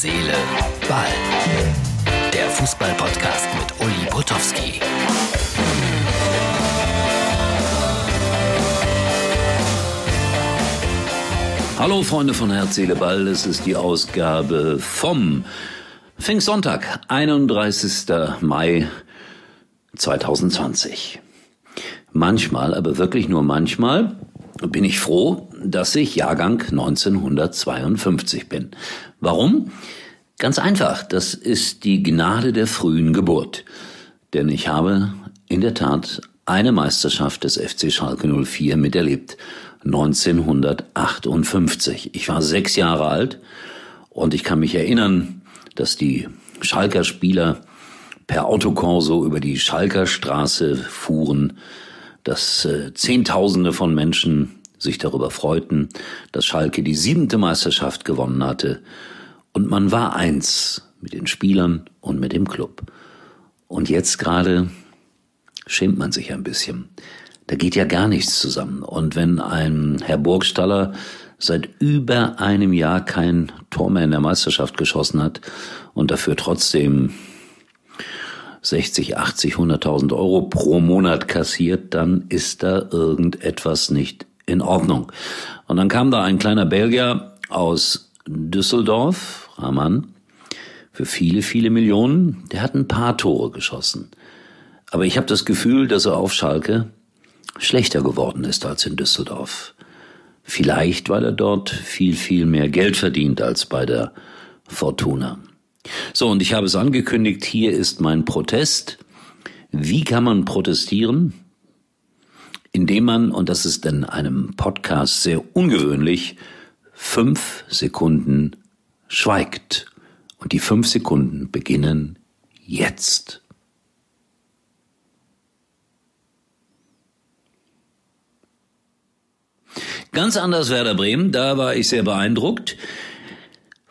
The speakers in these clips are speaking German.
Seele, Ball. Der Fußball-Podcast mit Uli Potowski. Hallo Freunde von Herz, Seele, Ball. Es ist die Ausgabe vom Pfingstsonntag, 31. Mai 2020. Manchmal, aber wirklich nur manchmal, bin ich froh, dass ich Jahrgang 1952 bin. Warum? Ganz einfach, das ist die Gnade der frühen Geburt. Denn ich habe in der Tat eine Meisterschaft des FC Schalke 04 miterlebt. 1958. Ich war sechs Jahre alt und ich kann mich erinnern, dass die Schalker Spieler per Autokorso über die Schalker Straße fuhren dass äh, Zehntausende von Menschen sich darüber freuten, dass Schalke die siebente Meisterschaft gewonnen hatte. Und man war eins mit den Spielern und mit dem Club. Und jetzt gerade schämt man sich ein bisschen. Da geht ja gar nichts zusammen. Und wenn ein Herr Burgstaller seit über einem Jahr kein Tor mehr in der Meisterschaft geschossen hat und dafür trotzdem 60, 80, 100.000 Euro pro Monat kassiert, dann ist da irgendetwas nicht in Ordnung. Und dann kam da ein kleiner Belgier aus Düsseldorf, Rahman, für viele, viele Millionen. Der hat ein paar Tore geschossen. Aber ich habe das Gefühl, dass er auf Schalke schlechter geworden ist als in Düsseldorf. Vielleicht, weil er dort viel, viel mehr Geld verdient als bei der Fortuna. So, und ich habe es angekündigt, hier ist mein Protest. Wie kann man protestieren? Indem man, und das ist in einem Podcast sehr ungewöhnlich, fünf Sekunden schweigt. Und die fünf Sekunden beginnen jetzt. Ganz anders Werder Bremen, da war ich sehr beeindruckt.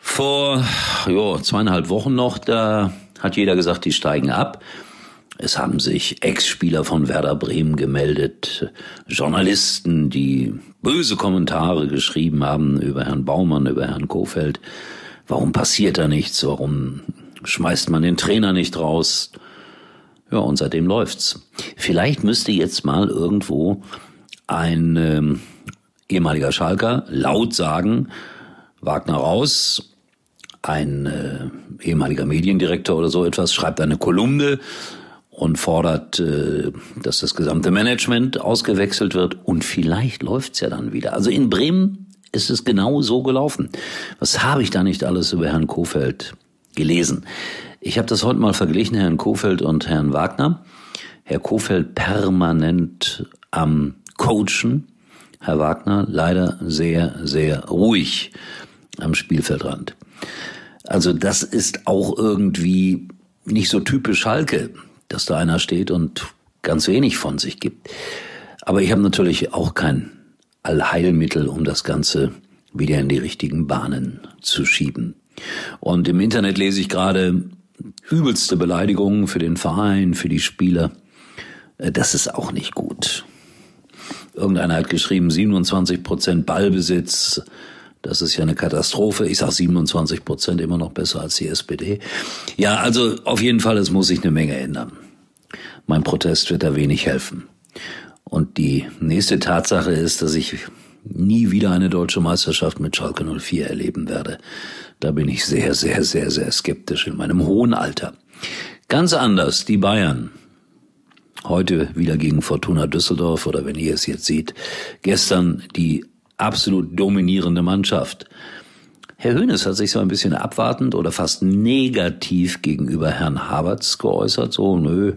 Vor jo, zweieinhalb Wochen noch, da hat jeder gesagt, die steigen ab. Es haben sich Ex-Spieler von Werder Bremen gemeldet, Journalisten, die böse Kommentare geschrieben haben über Herrn Baumann, über Herrn Kofeld. Warum passiert da nichts? Warum schmeißt man den Trainer nicht raus? Ja, und seitdem läuft's. Vielleicht müsste jetzt mal irgendwo ein ähm, ehemaliger Schalker laut sagen, Wagner raus, ein äh, ehemaliger Mediendirektor oder so etwas schreibt eine Kolumne und fordert, äh, dass das gesamte Management ausgewechselt wird und vielleicht läuft's ja dann wieder. Also in Bremen ist es genau so gelaufen. Was habe ich da nicht alles über Herrn Kofeld gelesen? Ich habe das heute mal verglichen, Herrn Kofeld und Herrn Wagner. Herr Kofeld permanent am Coachen, Herr Wagner leider sehr, sehr ruhig am Spielfeldrand. Also das ist auch irgendwie nicht so typisch Schalke, dass da einer steht und ganz wenig von sich gibt. Aber ich habe natürlich auch kein Allheilmittel, um das Ganze wieder in die richtigen Bahnen zu schieben. Und im Internet lese ich gerade übelste Beleidigungen für den Verein, für die Spieler. Äh, das ist auch nicht gut. Irgendeiner hat geschrieben, 27 Prozent Ballbesitz, das ist ja eine Katastrophe. Ich sage 27 Prozent immer noch besser als die SPD. Ja, also auf jeden Fall, es muss sich eine Menge ändern. Mein Protest wird da wenig helfen. Und die nächste Tatsache ist, dass ich nie wieder eine deutsche Meisterschaft mit Schalke 04 erleben werde. Da bin ich sehr, sehr, sehr, sehr skeptisch in meinem hohen Alter. Ganz anders, die Bayern. Heute wieder gegen Fortuna Düsseldorf oder wenn ihr es jetzt seht, gestern die absolut dominierende Mannschaft. Herr Hönes hat sich so ein bisschen abwartend oder fast negativ gegenüber Herrn Havertz geäußert. So, nö,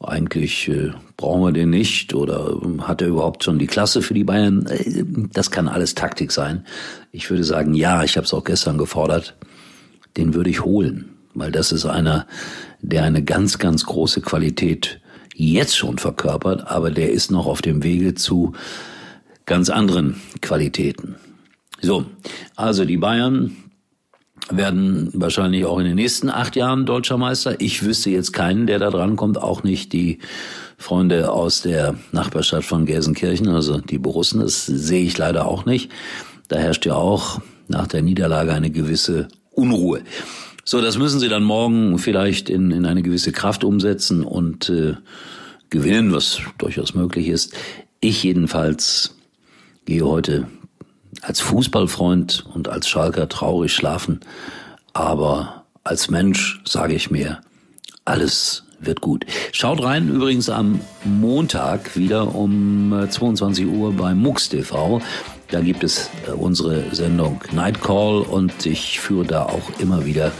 eigentlich äh, brauchen wir den nicht oder hat er überhaupt schon die Klasse für die Bayern? Äh, das kann alles Taktik sein. Ich würde sagen, ja, ich habe es auch gestern gefordert. Den würde ich holen, weil das ist einer, der eine ganz, ganz große Qualität jetzt schon verkörpert, aber der ist noch auf dem Wege zu ganz anderen Qualitäten. So, also die Bayern werden wahrscheinlich auch in den nächsten acht Jahren deutscher Meister. Ich wüsste jetzt keinen, der da dran kommt, auch nicht die Freunde aus der Nachbarstadt von Gelsenkirchen, also die Borussen, das sehe ich leider auch nicht. Da herrscht ja auch nach der Niederlage eine gewisse Unruhe. So, das müssen Sie dann morgen vielleicht in, in eine gewisse Kraft umsetzen und äh, gewinnen, was durchaus möglich ist. Ich jedenfalls gehe heute als Fußballfreund und als Schalker traurig schlafen, aber als Mensch sage ich mir, alles wird gut. Schaut rein übrigens am Montag wieder um 22 äh, Uhr bei MUX TV. Da gibt es äh, unsere Sendung Night Call und ich führe da auch immer wieder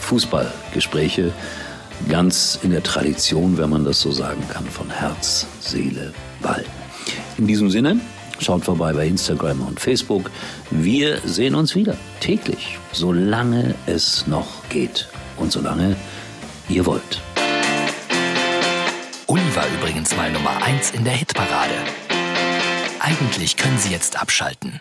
Fußballgespräche. Ganz in der Tradition, wenn man das so sagen kann, von Herz, Seele, Ball. In diesem Sinne, schaut vorbei bei Instagram und Facebook. Wir sehen uns wieder täglich, solange es noch geht und solange ihr wollt. Uli war übrigens mal Nummer 1 in der Hitparade. Eigentlich können Sie jetzt abschalten.